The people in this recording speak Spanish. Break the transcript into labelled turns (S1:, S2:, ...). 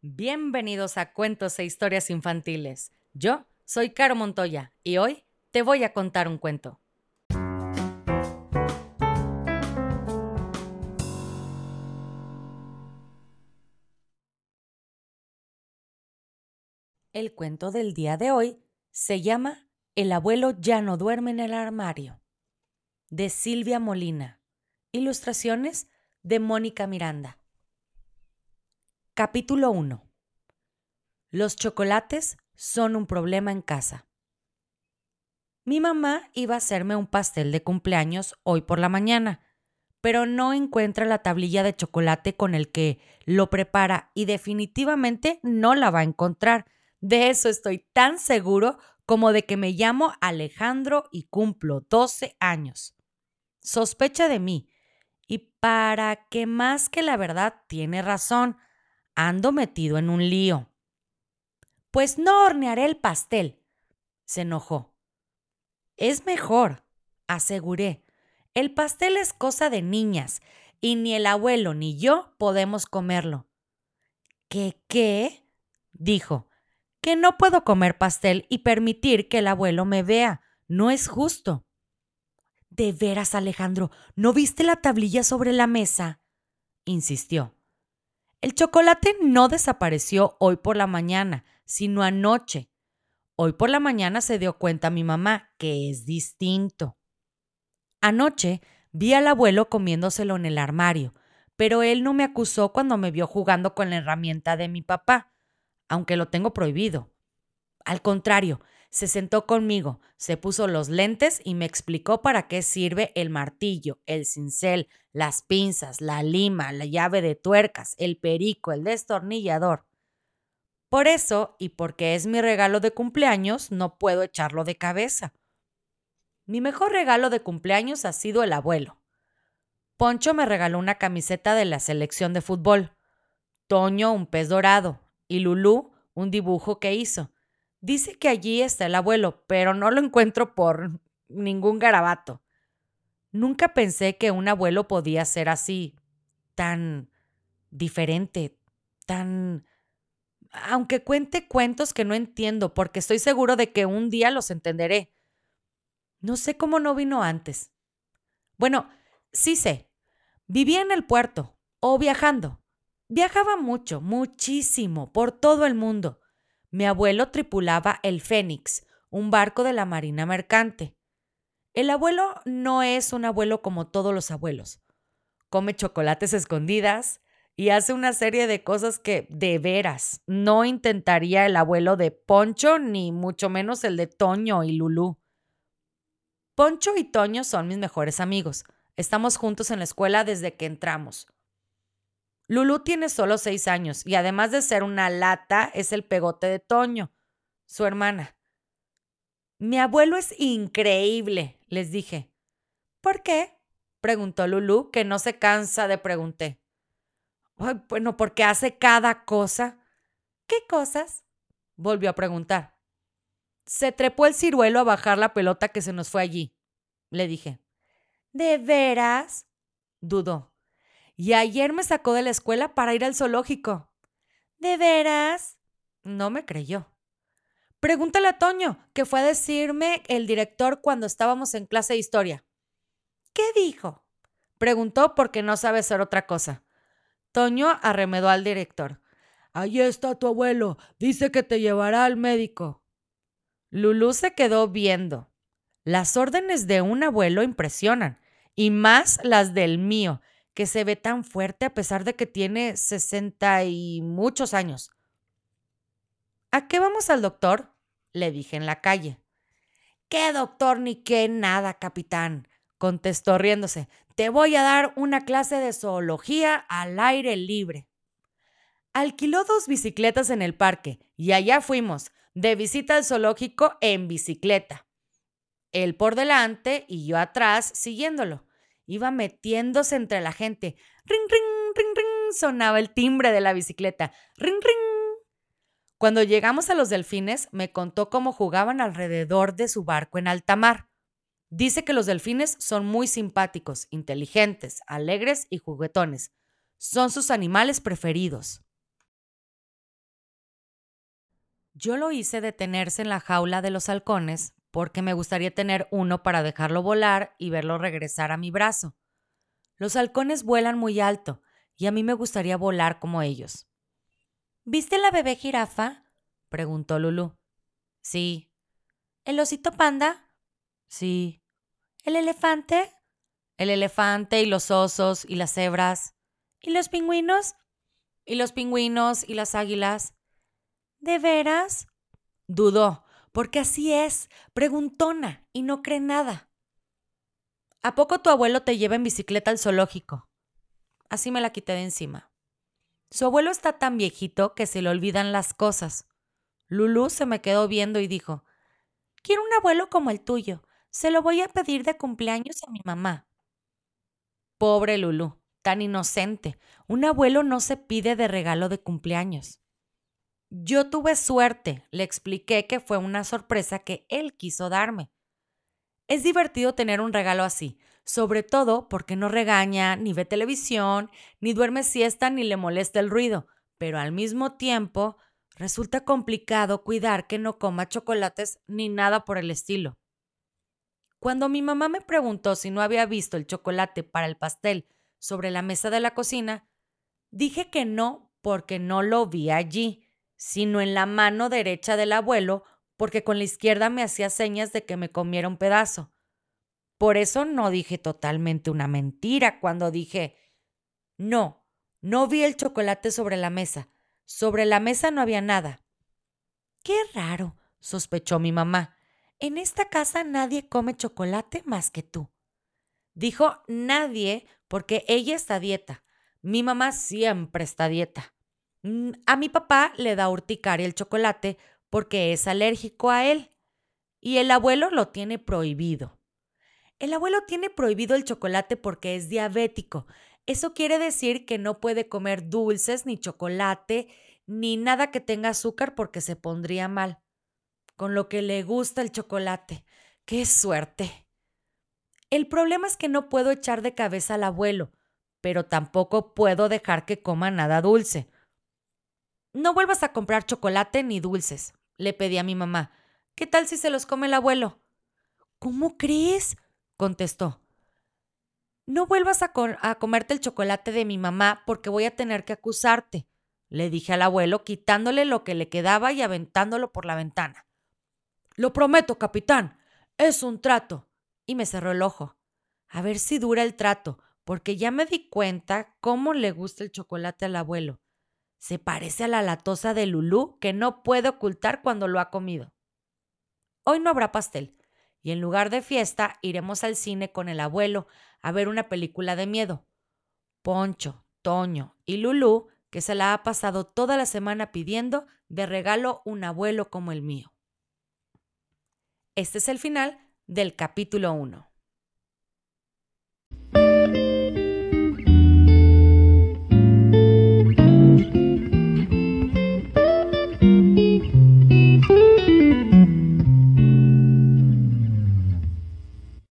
S1: Bienvenidos a Cuentos e Historias Infantiles. Yo soy Caro Montoya y hoy te voy a contar un cuento. El cuento del día de hoy se llama El abuelo ya no duerme en el armario, de Silvia Molina. Ilustraciones de Mónica Miranda. Capítulo 1. Los chocolates son un problema en casa. Mi mamá iba a hacerme un pastel de cumpleaños hoy por la mañana, pero no encuentra la tablilla de chocolate con el que lo prepara y definitivamente no la va a encontrar. De eso estoy tan seguro como de que me llamo Alejandro y cumplo 12 años. Sospecha de mí y para que más que la verdad tiene razón, ando metido en un lío. Pues no hornearé el pastel, se enojó. Es mejor, aseguré. El pastel es cosa de niñas, y ni el abuelo ni yo podemos comerlo. ¿Qué qué? dijo. Que no puedo comer pastel y permitir que el abuelo me vea. No es justo. ¿De veras, Alejandro? ¿No viste la tablilla sobre la mesa? insistió. El chocolate no desapareció hoy por la mañana, sino anoche. Hoy por la mañana se dio cuenta mi mamá que es distinto. Anoche vi al abuelo comiéndoselo en el armario, pero él no me acusó cuando me vio jugando con la herramienta de mi papá, aunque lo tengo prohibido. Al contrario, se sentó conmigo, se puso los lentes y me explicó para qué sirve el martillo, el cincel, las pinzas, la lima, la llave de tuercas, el perico, el destornillador. Por eso, y porque es mi regalo de cumpleaños, no puedo echarlo de cabeza. Mi mejor regalo de cumpleaños ha sido el abuelo. Poncho me regaló una camiseta de la selección de fútbol, Toño un pez dorado y Lulú un dibujo que hizo. Dice que allí está el abuelo, pero no lo encuentro por ningún garabato. Nunca pensé que un abuelo podía ser así, tan diferente, tan... aunque cuente cuentos que no entiendo, porque estoy seguro de que un día los entenderé. No sé cómo no vino antes. Bueno, sí sé. Vivía en el puerto o viajando. Viajaba mucho, muchísimo, por todo el mundo. Mi abuelo tripulaba el Fénix, un barco de la Marina Mercante. El abuelo no es un abuelo como todos los abuelos. Come chocolates escondidas y hace una serie de cosas que, de veras, no intentaría el abuelo de Poncho, ni mucho menos el de Toño y Lulú. Poncho y Toño son mis mejores amigos. Estamos juntos en la escuela desde que entramos. Lulu tiene solo seis años y además de ser una lata, es el pegote de Toño, su hermana. Mi abuelo es increíble, les dije. ¿Por qué? preguntó Lulu, que no se cansa de preguntar. bueno, porque hace cada cosa. ¿Qué cosas? volvió a preguntar. Se trepó el ciruelo a bajar la pelota que se nos fue allí, le dije. ¿De veras? dudó. Y ayer me sacó de la escuela para ir al zoológico. ¿De veras? No me creyó. Pregúntale a Toño, que fue a decirme el director cuando estábamos en clase de historia. ¿Qué dijo? Preguntó porque no sabe hacer otra cosa. Toño arremedó al director. Ahí está tu abuelo. Dice que te llevará al médico. Lulú se quedó viendo. Las órdenes de un abuelo impresionan, y más las del mío, que se ve tan fuerte a pesar de que tiene sesenta y muchos años. ¿A qué vamos al doctor? le dije en la calle. ¿Qué doctor ni qué nada, capitán? contestó riéndose. Te voy a dar una clase de zoología al aire libre. Alquiló dos bicicletas en el parque y allá fuimos, de visita al zoológico en bicicleta. Él por delante y yo atrás siguiéndolo iba metiéndose entre la gente. Ring, ring, ring, ring, sonaba el timbre de la bicicleta. Ring, ring. Cuando llegamos a los delfines, me contó cómo jugaban alrededor de su barco en alta mar. Dice que los delfines son muy simpáticos, inteligentes, alegres y juguetones. Son sus animales preferidos. Yo lo hice detenerse en la jaula de los halcones porque me gustaría tener uno para dejarlo volar y verlo regresar a mi brazo. Los halcones vuelan muy alto y a mí me gustaría volar como ellos. ¿Viste la bebé jirafa? preguntó Lulu. Sí. ¿El osito panda? Sí. ¿El elefante? El elefante y los osos y las cebras. ¿Y los pingüinos? ¿Y los pingüinos y las águilas? ¿De veras? Dudó, porque así es, preguntona y no cree nada. ¿A poco tu abuelo te lleva en bicicleta al zoológico? Así me la quité de encima. Su abuelo está tan viejito que se le olvidan las cosas. Lulú se me quedó viendo y dijo, Quiero un abuelo como el tuyo. Se lo voy a pedir de cumpleaños a mi mamá. Pobre Lulú, tan inocente. Un abuelo no se pide de regalo de cumpleaños. Yo tuve suerte, le expliqué que fue una sorpresa que él quiso darme. Es divertido tener un regalo así, sobre todo porque no regaña, ni ve televisión, ni duerme siesta, ni le molesta el ruido, pero al mismo tiempo resulta complicado cuidar que no coma chocolates ni nada por el estilo. Cuando mi mamá me preguntó si no había visto el chocolate para el pastel sobre la mesa de la cocina, dije que no porque no lo vi allí, sino en la mano derecha del abuelo, porque con la izquierda me hacía señas de que me comiera un pedazo. Por eso no dije totalmente una mentira cuando dije, no, no vi el chocolate sobre la mesa. Sobre la mesa no había nada. Qué raro, sospechó mi mamá. En esta casa nadie come chocolate más que tú. Dijo nadie porque ella está dieta. Mi mamá siempre está dieta. Mm, a mi papá le da urticaria el chocolate porque es alérgico a él. Y el abuelo lo tiene prohibido. El abuelo tiene prohibido el chocolate porque es diabético. Eso quiere decir que no puede comer dulces, ni chocolate, ni nada que tenga azúcar porque se pondría mal. Con lo que le gusta el chocolate. ¡Qué suerte! El problema es que no puedo echar de cabeza al abuelo, pero tampoco puedo dejar que coma nada dulce. No vuelvas a comprar chocolate ni dulces, le pedí a mi mamá. ¿Qué tal si se los come el abuelo? ¿Cómo crees? contestó. No vuelvas a, a, comerte el chocolate de mi mamá porque voy a tener que acusarte, le dije al abuelo, quitándole lo que le quedaba y aventándolo por la ventana. Lo prometo, capitán. Es un trato. Y me cerró el ojo. A ver si dura el trato, porque ya me di cuenta cómo le gusta el chocolate al abuelo. Se parece a la latosa de Lulú que no puede ocultar cuando lo ha comido. Hoy no habrá pastel, y en lugar de fiesta iremos al cine con el abuelo a ver una película de miedo. Poncho, Toño y Lulú, que se la ha pasado toda la semana pidiendo de regalo un abuelo como el mío. Este es el final del capítulo 1.